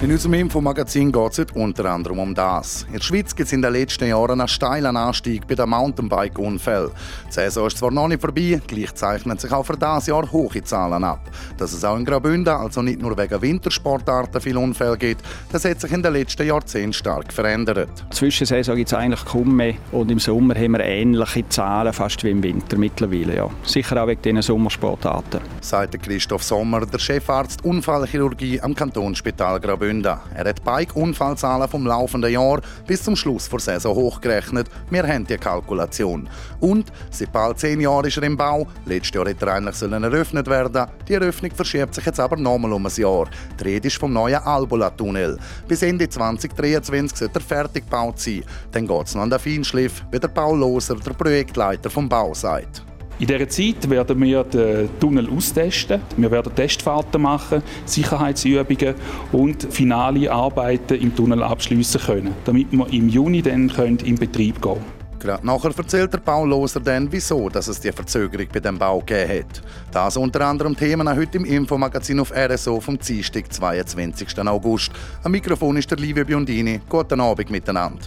In unserem Infomagazin geht es unter anderem um das. In der Schweiz gibt es in den letzten Jahren einen steilen Anstieg bei den Mountainbike-Unfällen. Die Saison ist zwar noch nicht vorbei, gleich zeichnen sich auch für dieses Jahr hohe Zahlen ab. Dass es auch in Graubünden, also nicht nur wegen Wintersportarten, viele Unfälle gibt, das hat sich in den letzten Jahrzehnten stark verändert. Zwischensaison gibt es eigentlich kaum mehr und im Sommer haben wir ähnliche Zahlen, fast wie im Winter mittlerweile. Ja. Sicher auch wegen diesen Sommersportarten. Sagt Christoph Sommer, der Chefarzt Unfallchirurgie am Kantonsspital Graubünden. Graubünden. Er hat Bike-Unfallzahlen vom laufenden Jahr bis zum Schluss der Saison hochgerechnet. Wir haben die Kalkulation. Und seit bald zehn Jahren ist er im Bau. Letztes Jahr hätte er eigentlich eröffnet werden Die Eröffnung verschiebt sich jetzt aber nochmal um ein Jahr. Die Rede ist vom neuen Albola-Tunnel. Bis Ende 2023 sollte er fertig gebaut sein. Dann geht es noch an den Feinschliff, wie der Paul Loser, der Projektleiter vom Bau, sagt. In dieser Zeit werden wir den Tunnel austesten. Wir werden Testfahrten machen, Sicherheitsübungen und finale Arbeiten im Tunnel abschließen können, damit wir im Juni dann in Betrieb gehen können. Gerade nachher erzählt der Bauloser dann, wieso dass es die Verzögerung bei dem Bau gegeben hat. Das unter anderem Themen heute im Infomagazin auf RSO vom Dienstag, 22. August. Am Mikrofon ist der Livio Biondini. Guten Abend miteinander.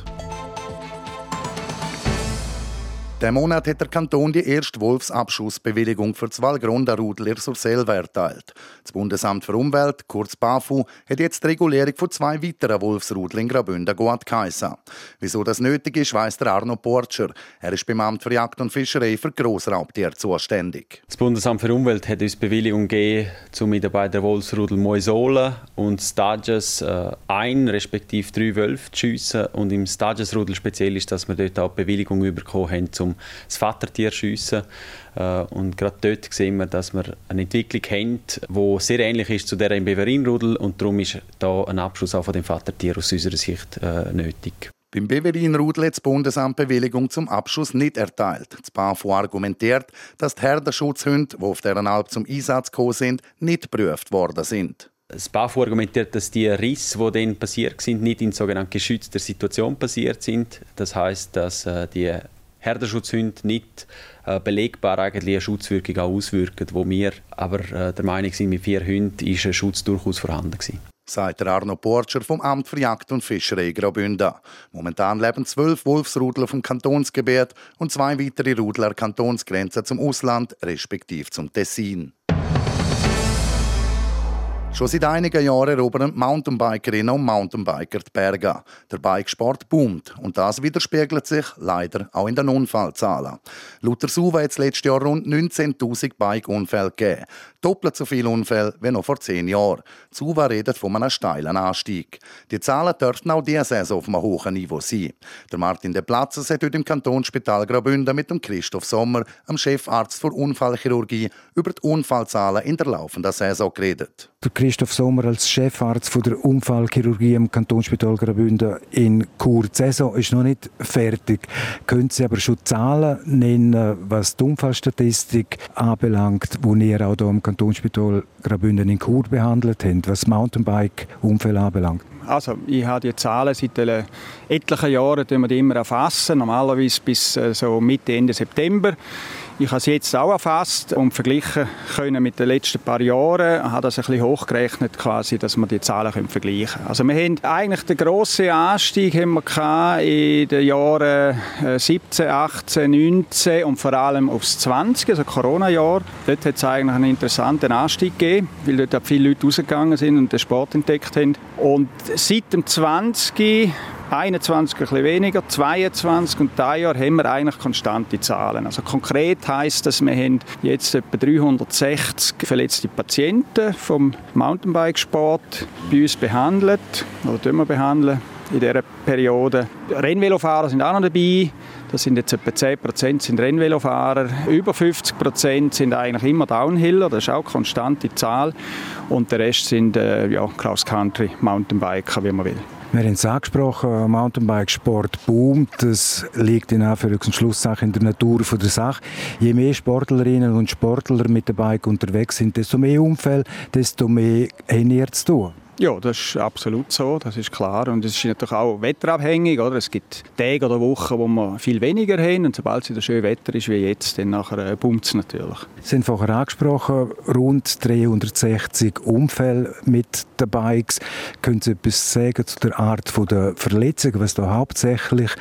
Der Monat hat der Kanton die erste Wolfsabschussbewilligung für das Wallgrunderudel in Surselva erteilt. Das Bundesamt für Umwelt, kurz BAFU, hat jetzt die Regulierung von zwei weiteren Wolfsrudeln in Graubünden geheissen. Wieso das nötig ist, weiss der Arno Porcher. Er ist beim Amt für Jagd und Fischerei für Grossraubtiere zuständig. Das Bundesamt für Umwelt hat uns Bewilligung gegeben, um mit bei der Wolfsrudel Moisola und Stages äh, ein respektive drei Wölfe zu schiessen. Und im Stages-Rudel speziell ist, dass wir dort auch Bewilligung bekommen haben, um das Vatertier schiessen. Äh, und gerade dort sehen wir, dass wir eine Entwicklung haben, die sehr ähnlich ist zu der im Beverinrudel und darum ist da ein Abschluss auch von dem Vatertier aus unserer Sicht äh, nötig. Beim Beverinrudel hat das Bundesamt Bewilligung zum Abschuss nicht erteilt. Das BAFU argumentiert, dass die Herdenschutzhunde, die auf deren Alp zum Einsatz gekommen sind, nicht geprüft worden sind. Das BAFU argumentiert, dass die Risse, die dann passiert sind, nicht in sogenannter geschützter Situation passiert sind. Das heißt, dass äh, die Herdenschutzhunde nicht äh, belegbar eigentlich eine Schutzwirkung auswirken, wo wir aber äh, der Meinung sind, mit vier Hunden ist ein Schutz durchaus vorhanden gewesen. Sagt Arno Porcher vom Amt für Jagd und Fischerei Graubünden. Momentan leben zwölf Wolfsrudler vom Kantonsgebiet und zwei weitere Rudler Kantonsgrenze zum Ausland, respektive zum Tessin. Schon seit einigen Jahren erobern Mountainbikerinnen und Mountainbiker die Berge. Der Bikesport boomt und das widerspiegelt sich leider auch in den Unfallzahlen. Laut SUVA hat es letztes Jahr rund 19.000 Bike-Unfälle gegeben. Doppelt so viele Unfälle wie noch vor zehn Jahren. SUVA redet von einem steilen Anstieg. Die Zahlen dürften auch diese Saison auf einem hohen Niveau sein. Der Martin De Platzes hat heute im Kantonsspital Graubünden mit dem Christoph Sommer, dem Chefarzt für Unfallchirurgie, über die Unfallzahlen in der laufenden Saison geredet. Christoph Sommer als Chefarzt von der Unfallchirurgie im Kantonsspital Graubünden in Chur. Die Saison ist noch nicht fertig. Können Sie aber schon Zahlen nennen, was die Unfallstatistik anbelangt, wo ihr auch hier im Kantonsspital Graubünden in Chur behandelt habt, was Mountainbike-Unfälle anbelangt? Also, ich habe die Zahlen seit etlichen Jahren die immer erfassen, normalerweise bis äh, so Mitte, Ende September. Ich habe es jetzt auch erfasst und vergleichen können mit den letzten paar Jahren. Ich habe das ein bisschen hochgerechnet, quasi, dass wir die Zahlen vergleichen können. Also wir haben eigentlich den grossen Anstieg haben wir in den Jahren 17, 18, 19 und vor allem aufs 20, also Corona-Jahr. Dort hat es eigentlich einen interessanten Anstieg gegeben, weil dort viele Leute rausgegangen sind und den Sport entdeckt haben. Und seit dem 20 21 ein bisschen weniger, 22 und dieses Jahr haben wir eigentlich konstante Zahlen. Also konkret heißt das, wir haben jetzt etwa 360 verletzte Patienten vom Mountainbikesport bei uns behandelt oder wir behandeln in dieser Periode. Rennvelofahrer sind auch noch dabei. Das sind jetzt etwa 10 Prozent sind Rennvelofahrer, über 50 Prozent sind eigentlich immer Downhiller, das ist auch eine konstante Zahl. Und der Rest sind äh, ja, Cross-Country, Mountainbiker, wie man will. Wir haben es angesprochen, Mountainbike-Sport boomt. Das liegt in Anführungs- und Schlusssache in der Natur der Sache. Je mehr Sportlerinnen und Sportler mit dem Bike unterwegs sind, desto mehr Umfeld, desto mehr haben ihr zu tun. Ja, das ist absolut so, das ist klar. Und es ist natürlich auch wetterabhängig. Oder? Es gibt Tage oder Wochen, wo wir viel weniger haben. Und sobald es wieder schön Wetter ist wie jetzt, dann nachher äh, boomt es natürlich. Sie haben vorher angesprochen, rund 360 Unfälle mit den Bikes. Können Sie etwas sagen zu der Art der Verletzungen, was da hauptsächlich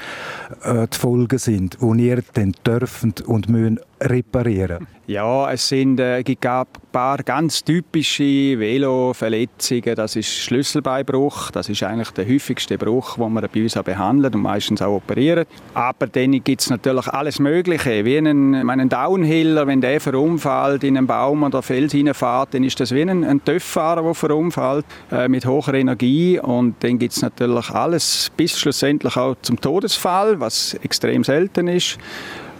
äh, die Folgen sind, die ihr dann dürfen und müssen reparieren? Ja, es sind, äh, gibt ein paar ganz typische Velo-Verletzungen. Das ist Schlüsselbeinbruch. Das ist eigentlich der häufigste Bruch, den man bei uns auch behandelt und meistens auch operiert. Aber dann gibt es natürlich alles Mögliche. Wie ein, ein Downhiller, wenn der verunfallt in einen Baum oder Fels reinfährt, dann ist das wie ein, ein Töfffahrer, der verunfallt äh, mit hoher Energie. Und dann gibt es natürlich alles bis schlussendlich auch zum Todesfall, was extrem selten ist.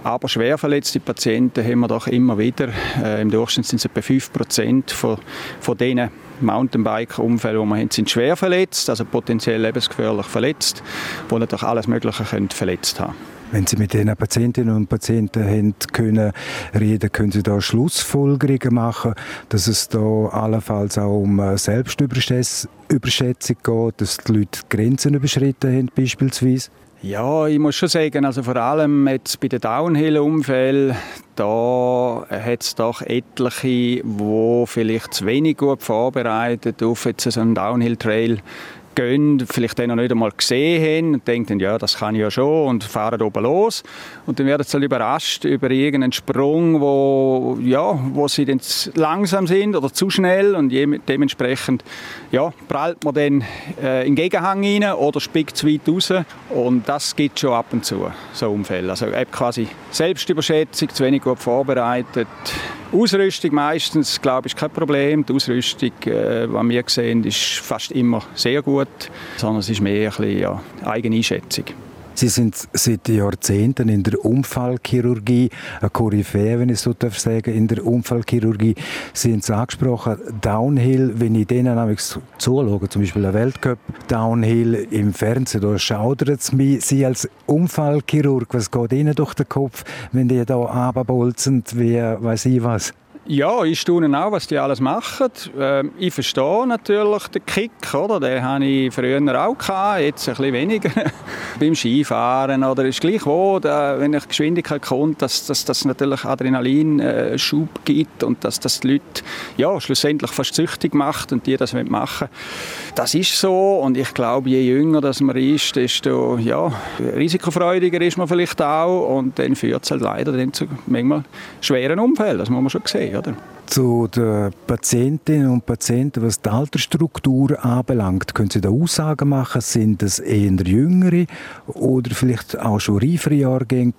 Aber schwer verletzte Patienten haben wir doch immer wieder. Äh, Im Durchschnitt sind es etwa 5% von, von diesen Mountainbike-Unfällen, die wir haben, sind schwer verletzt, also potenziell lebensgefährlich verletzt, die natürlich alles Mögliche können verletzt haben wenn Sie mit diesen Patientinnen und Patienten haben können reden, können Sie da Schlussfolgerungen machen, dass es da allenfalls auch um äh, Selbstüberschätzung geht, dass die Leute Grenzen überschritten haben beispielsweise? Ja, ich muss schon sagen, also vor allem jetzt bei den Downhill-Unfällen, da hat es doch etliche, die vielleicht zu wenig gut vorbereitet auf jetzt so einen Downhill-Trail gehen, vielleicht den noch nicht einmal gesehen haben und denken, ja, das kann ich ja schon und fahren oben los. Und dann werden sie halt überrascht über irgendeinen Sprung, wo, ja, wo sie dann langsam sind oder zu schnell und dementsprechend ja, prallt man dann äh, in den Gegenhang rein oder spickt zu weit raus. Und das gibt schon ab und zu, so Unfälle. Also quasi Selbstüberschätzung, zu wenig gut vorbereitet, Ausrüstung meistens, glaube ich, kein Problem. Die Ausrüstung, äh, was wir sehen, ist fast immer sehr gut, sondern es ist mehr ein bisschen ja, Eigeneinschätzung. Sie sind seit Jahrzehnten in der Unfallchirurgie, eine Koryphäe, wenn ich so darf sagen, in der Unfallchirurgie. Sie haben es angesprochen, Downhill, wenn ich denen nämlich zuschaue, zum Beispiel ein Weltcup Downhill im Fernsehen, da schaudert es mich, Sie als Unfallchirurg, was geht Ihnen durch den Kopf, wenn die da runterbolzen, wie weiß ich was? Ja, ich staune auch, was die alles machen. Ähm, ich verstehe natürlich den Kick, oder? Den hatte ich früher auch gehabt, jetzt ein bisschen weniger. Beim Skifahren oder ist gleich wo, da, wenn ich Geschwindigkeit kommt, dass, das natürlich Adrenalinschub äh, gibt und dass das die Leute ja, schlussendlich fast süchtig macht und die das machen Das ist so und ich glaube, je jünger das man ist, desto ja, risikofreudiger ist man vielleicht auch und dann führt es halt leider dann zu manchmal schweren Unfällen, das muss man schon sehen oder? Zu den Patientinnen und Patienten, was die Altersstruktur anbelangt, können Sie da Aussagen machen? Sind es eher Jüngere oder vielleicht auch schon reifere Jahrgänge,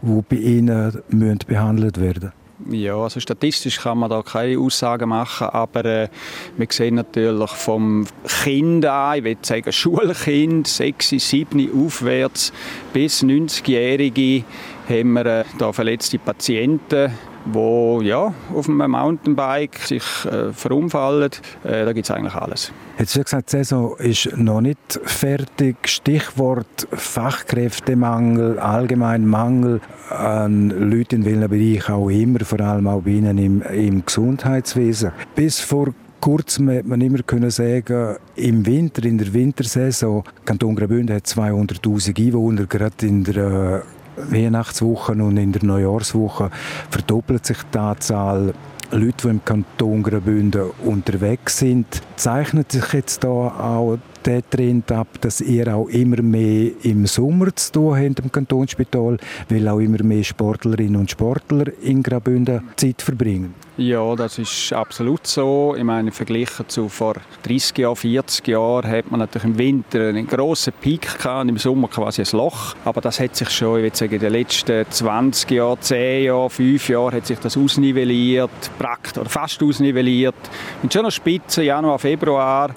die bei Ihnen müssen behandelt werden ja, also statistisch kann man da keine Aussagen machen, aber äh, wir sehen natürlich vom Kind an, ich würde sagen Schulkind, 6, 7 aufwärts bis 90-Jährige haben wir äh, da verletzte Patienten wo ja, auf einem Mountainbike sich äh, verunfallen. Äh, da gibt es eigentlich alles. Jetzt hast gesagt, die Saison ist noch nicht fertig. Stichwort Fachkräftemangel, allgemein Mangel an Leuten in welchem Bereich auch immer, vor allem auch bei Ihnen im, im Gesundheitswesen. Bis vor kurzem hat man immer können sagen, im Winter, in der Wintersaison, Kanton Graubünden hat 200'000 Einwohner, gerade in der Weihnachtswoche und in der Neujahrswoche verdoppelt sich die Anzahl Leute, die im Kanton Graubünden unterwegs sind. Zeichnet sich jetzt da auch der Trend ab, dass ihr auch immer mehr im Sommer zu tun habt im Kantonsspital, weil auch immer mehr Sportlerinnen und Sportler in Graubünden Zeit verbringen? Ja, das ist absolut so. Ich meine, verglichen zu vor 30 Jahren, 40 Jahren hat man natürlich im Winter einen grossen Peak gehabt und im Sommer quasi ein Loch. Aber das hat sich schon, ich würde sagen, in den letzten 20 Jahren, 10 Jahren, 5 Jahren hat sich das ausnivelliert, praktisch, oder fast ausnivelliert. Mit schon einer Spitze, Januar, Februar.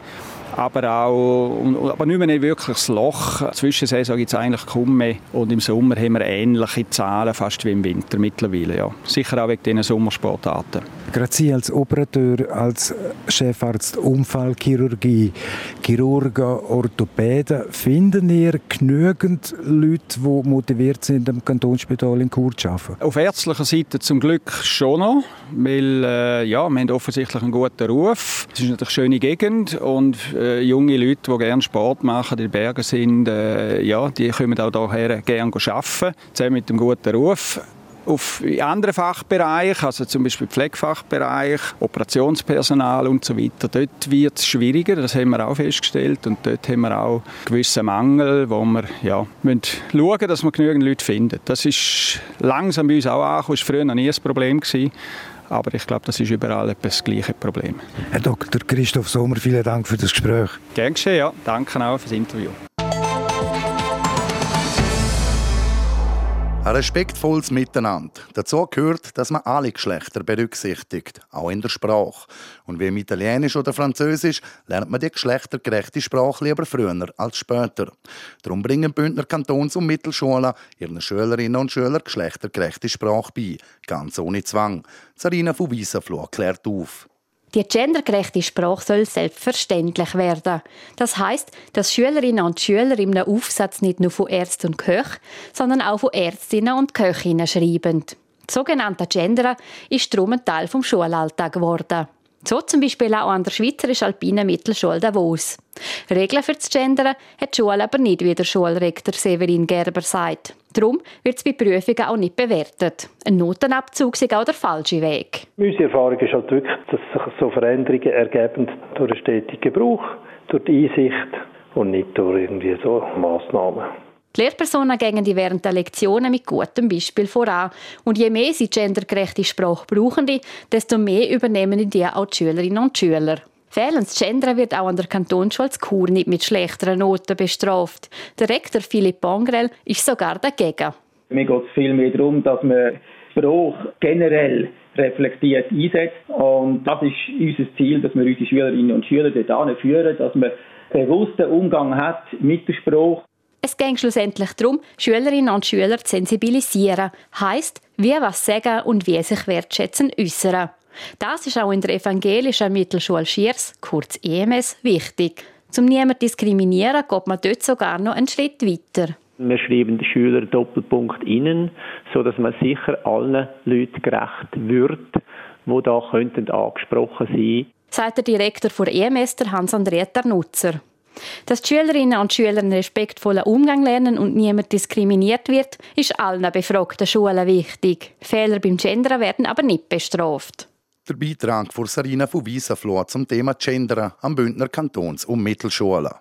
aber auch aber nicht mehr wirklich das Loch. Zwischensaison gibt es eigentlich kaum mehr und im Sommer haben wir ähnliche Zahlen, fast wie im Winter mittlerweile. Ja. Sicher auch wegen diesen Sommersportarten. Gerade Sie als Operateur, als Chefarzt Unfallchirurgie, Chirurgen, Orthopäden, finden ihr genügend Leute, die motiviert sind, am Kantonsspital in Chur zu arbeiten? Auf ärztlicher Seite zum Glück schon noch, weil äh, ja, wir haben offensichtlich einen guten Ruf. Es ist natürlich eine schöne Gegend und äh, junge Leute, die gerne Sport machen, in den Bergen sind, äh, ja, die kommen auch hierher gerne arbeiten, zusammen mit dem guten Ruf auf anderen Fachbereichen, also zum Beispiel Pflegefachbereich, Operationspersonal und so weiter, dort wird es schwieriger, das haben wir auch festgestellt und dort haben wir auch gewisse Mangel, wo wir ja, müssen schauen dass wir genügend Leute finden. Das ist langsam bei uns auch angekommen, das war früher noch nie ein Problem. Gewesen. Aber ich glaube, das ist überall das gleiche Problem. Herr Dr. Christoph Sommer, vielen Dank für das Gespräch. Gern geschehen, ja. Danke auch für das Interview. Ein respektvolles Miteinander. Dazu gehört, dass man alle Geschlechter berücksichtigt, auch in der Sprache. Und wie im Italienisch oder Französisch lernt man die geschlechtergerechte Sprache lieber früher als später. Darum bringen Bündner Kantons- und Mittelschulen ihren Schülerinnen und Schülern geschlechtergerechte Sprache bei, ganz ohne Zwang. Sarina von Wiesenfloh klärt auf. Die gendergerechte Sprache soll selbstverständlich werden. Das heißt, dass Schülerinnen und Schüler im Aufsatz nicht nur von Ärzten und Köchen, sondern auch von Ärztinnen und Köchinnen schreiben. Das sogenannte Gendern ist darum ein Teil vom Schulalltag geworden. So zum Beispiel auch an der Schweizerischen Alpinen Mittelschule Davos. Regeln für das Gendern hat die Schule aber nicht, wie der Schulrektor Severin Gerber sagt. Darum wird es bei Prüfungen auch nicht bewertet. Ein Notenabzug ist auch der falsche Weg. Unsere Erfahrung ist halt wirklich, dass sich so Veränderungen ergeben durch einen stetigen Gebrauch, durch die Einsicht und nicht durch irgendwie so Massnahmen. Die Lehrpersonen gehen die während der Lektionen mit gutem Beispiel voran. Und je mehr sie gendergerechte Sprache brauchen, desto mehr übernehmen die auch die Schülerinnen und Schüler. Fehlendes Gendern wird auch an der Kantonsschule Chur nicht mit schlechteren Noten bestraft. Der Rektor Philipp Bongrel ist sogar dagegen. Mir geht es vielmehr darum, dass man Sprache generell reflektiert einsetzt. Und das ist unser Ziel, dass wir unsere Schülerinnen und Schüler dort führen, dass man bewussten Umgang hat mit der Sprache. Es ging schlussendlich darum, Schülerinnen und Schüler zu sensibilisieren. Heißt, wie was sagen und wie sich wertschätzen äußern. Das ist auch in der evangelischen Mittelschule Schiers, kurz EMS, wichtig. Zum niemand diskriminieren geht man dort sogar noch einen Schritt weiter. Wir schreiben den Schüler Doppelpunkt innen, so dass man sicher allen Leuten gerecht wird, wo da könnten angesprochen sein. Sagt der Direktor der EMS, Hans-Andrea Nutzer. Dass die Schülerinnen und Schüler einen respektvollen Umgang lernen und niemand diskriminiert wird, ist allen befragten Schulen wichtig. Fehler beim Gendern werden aber nicht bestraft. Der Beitrag von Sarina von Wiesenfloh zum Thema Gendern am Bündner Kantons- und Mittelschulen.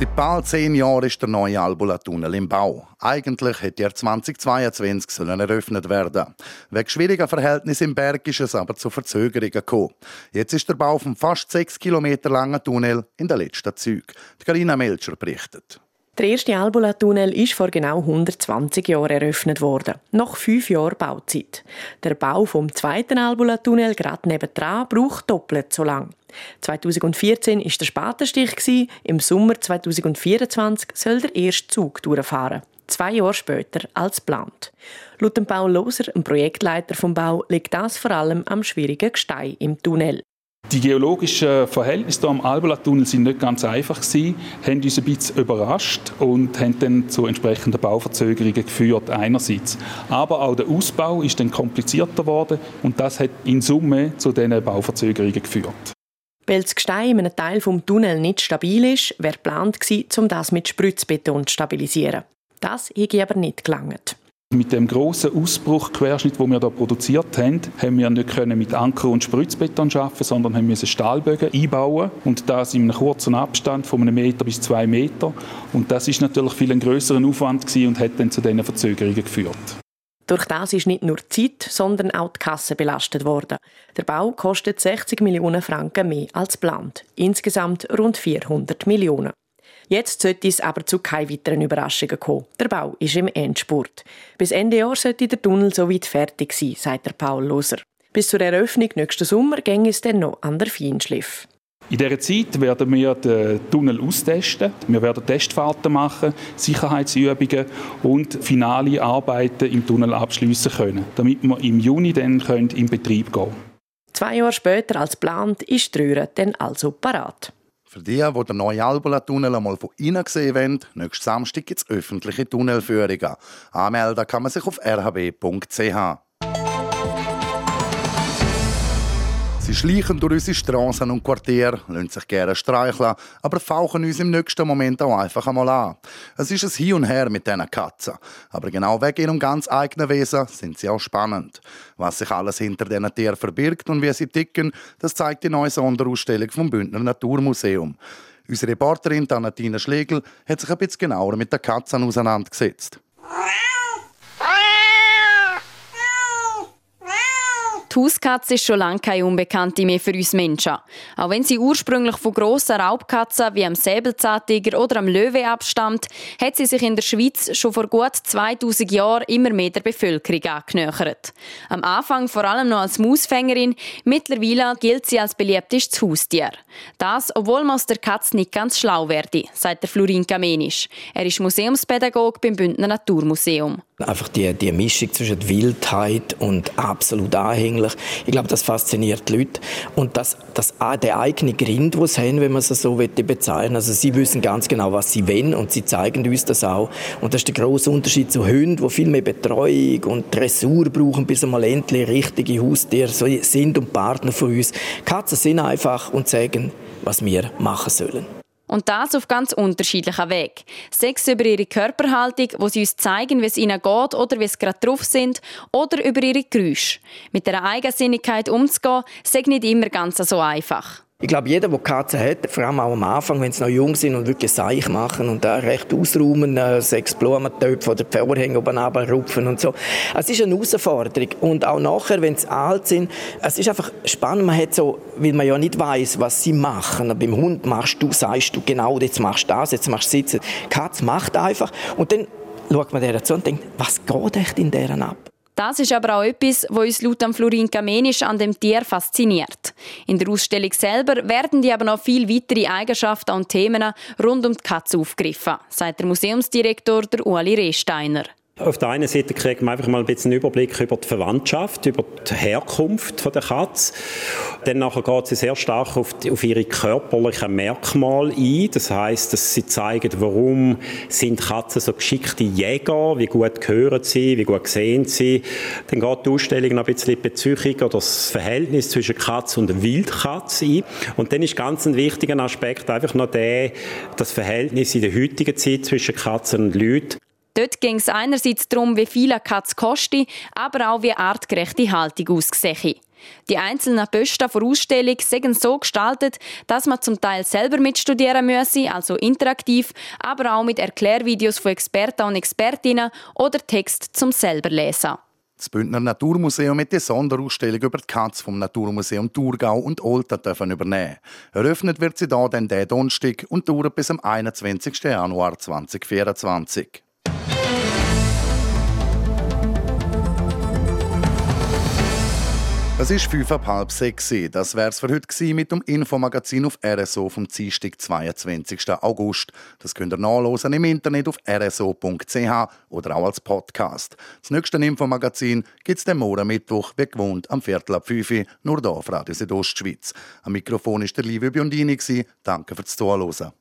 Seit bald zehn Jahren ist der neue Albula-Tunnel im Bau. Eigentlich hätte er 2022 sollen eröffnet werden. Wegen schwieriger Verhältnisse im Berg ist es aber zu Verzögerungen gekommen. Jetzt ist der Bau vom fast sechs Kilometer langen Tunnel in der letzten Züge. Carina Melcher berichtet. Der erste Albula-Tunnel ist vor genau 120 Jahren eröffnet worden, nach fünf Jahren Bauzeit. Der Bau vom zweiten Albula-Tunnel gerade nebendran braucht doppelt so lang. 2014 ist der Spatenstich im Sommer 2024 soll der erste Zug durchfahren. Zwei Jahre später als geplant. Laut Paul Loser, dem Projektleiter vom Bau, liegt das vor allem am schwierigen Gestein im Tunnel. Die geologischen Verhältnisse hier am Albula-Tunnel sind nicht ganz einfach gewesen, haben uns ein bisschen überrascht und haben dann zu entsprechenden Bauverzögerungen geführt einerseits. Aber auch der Ausbau ist dann komplizierter geworden und das hat in Summe zu diesen Bauverzögerungen geführt. Weil das Gestein in einem Teil des Tunnels nicht stabil ist, wäre geplant gewesen, um das mit Spritzbeton zu stabilisieren. Das hätte aber nicht gelangt. Mit dem großen Ausbruchquerschnitt, den wir hier produziert haben, haben wir nicht mit Anker und Spritzbeton arbeiten, sondern haben müssen Stahlbögen einbauen und das in einem kurzen Abstand von einem Meter bis zwei Meter. Und das ist natürlich viel ein größerer Aufwand und hat dann zu diesen Verzögerungen geführt. Durch das ist nicht nur die Zeit, sondern auch die Kasse belastet worden. Der Bau kostet 60 Millionen Franken mehr als geplant. Insgesamt rund 400 Millionen. Jetzt sollte es aber zu keinen weiteren Überraschungen kommen. Der Bau ist im Endspurt. Bis Ende Jahr sollte der Tunnel so weit fertig sein, sagt der Paul Loser. Bis zur Eröffnung nächsten Sommer ging es dann noch an der Feinschliff. In dieser Zeit werden wir den Tunnel austesten. Wir werden Testfahrten machen, Sicherheitsübungen und finale Arbeiten im Tunnel abschließen können, damit wir im Juni dann in Betrieb gehen können. Zwei Jahre später als geplant ist die Röhre dann also parat. Für die, die den neuen Albola-Tunnel einmal von innen sehen wollen, nächsten Samstag gibt es öffentliche Tunnelführungen. Anmelden kann man sich auf rhb.ch. Sie schleichen durch unsere Straßen und Quartiere, lassen sich gerne streicheln, aber fauchen uns im nächsten Moment auch einfach einmal an. Es ist ein Hin und Her mit diesen Katzen. Aber genau wegen ihrem ganz eigenen Wesen sind sie auch spannend. Was sich alles hinter diesen Tieren verbirgt und wie sie ticken, das zeigt die neue Sonderausstellung vom Bündner Naturmuseum. Unsere Reporterin Tanatina Schlegel hat sich ein bisschen genauer mit den Katzen auseinandergesetzt. Die Hauskatze ist schon lange keine Unbekannte mehr für uns Menschen. Auch wenn sie ursprünglich von grossen Raubkatzen wie am Säbelzahntiger oder am Löwe abstammt, hat sie sich in der Schweiz schon vor gut 2000 Jahren immer mehr der Bevölkerung angenähert. Am Anfang vor allem noch als Mausfängerin, mittlerweile gilt sie als beliebtestes Haustier. Das, obwohl man aus der Katze nicht ganz schlau werde, sagt der Florin Kamenisch. Er ist Museumspädagoge beim Bündner Naturmuseum. Einfach die, die Mischung zwischen Wildheit und absolut anhänglich. Ich glaube, das fasziniert die Leute. Und das, das, der eigene Grind, den sie haben, wenn man es so bezeichnen Also sie wissen ganz genau, was sie wollen und sie zeigen uns das auch. Und das ist der große Unterschied zu Hunden, die viel mehr Betreuung und Dressur brauchen, bis einmal endlich richtige Haustiere sind und Partner von uns. Katzen sind einfach und sagen, was wir machen sollen. Und das auf ganz unterschiedlichen Weg. Sechs über ihre Körperhaltung, wo sie uns zeigen, wie es ihnen geht oder wie sie gerade drauf sind, oder über ihre Geräusche. Mit der Eigensinnigkeit umzugehen, ist nicht immer ganz so einfach. Ich glaube, jeder, der Katzen hat, vor allem auch am Anfang, wenn sie noch jung sind und wirklich Seich machen und da recht ausräumen, äh, sechs Blumentöpfe oder Vorhänge oben rupfen und so. Es ist eine Herausforderung. Und auch nachher, wenn sie alt sind, es ist einfach spannend. Man hat so, weil man ja nicht weiß, was sie machen. Beim Hund machst du, sagst du genau, jetzt machst du das, jetzt machst du sitzen. Katze macht einfach. Und dann schaut man der zu und denkt, was geht echt in deren ab? Das ist aber auch etwas, was uns laut Florin Kamenisch an dem Tier fasziniert. In der Ausstellung selber werden die aber noch viel weitere Eigenschaften und Themen rund um die Katze aufgegriffen, sagt der Museumsdirektor der Ueli Rehsteiner. Auf der einen Seite kriegt man einfach mal ein bisschen einen Überblick über die Verwandtschaft, über die Herkunft der Katze. Dann nachher geht sie sehr stark auf, die, auf ihre körperlichen Merkmale ein. Das heißt, dass sie zeigen, warum sind Katzen so geschickte Jäger, wie gut gehören sie, wie gut sehen sie. Dann geht die Ausstellung noch ein bisschen die Beziehung oder das Verhältnis zwischen Katze und Wildkatze ein. Und dann ist ganz ein wichtiger Aspekt einfach noch der, das Verhältnis in der heutigen Zeit zwischen Katzen und Leuten. Dort ging es einerseits darum, wie viel eine Katze kostet, aber auch wie artgerechte Haltung aussehe. Die einzelnen Posten der Ausstellung sind so gestaltet, dass man zum Teil selber mitstudieren müsse, also interaktiv, aber auch mit Erklärvideos von Experten und Expertinnen oder Text zum selber lesen. Das Bündner Naturmuseum mit der Sonderausstellung über die Katze vom Naturmuseum Thurgau und Olten dürfen übernehmen. Eröffnet wird sie da dann der Donnerstag und dauert bis am 21. Januar 2024. Es ist fünf ab halb sechs. Das wär's für heute mit dem Infomagazin auf RSO vom Dienstag, 22. August. Das könnt ihr nachlesen im Internet auf rso.ch oder auch als Podcast. Das nächste Infomagazin gibt's den morgen Mittwoch, wie gewohnt, am Viertel ab fünf, nur hier auf Radio Südostschweiz. Am Mikrofon ist der liebe Biondini. Danke fürs Zuhören.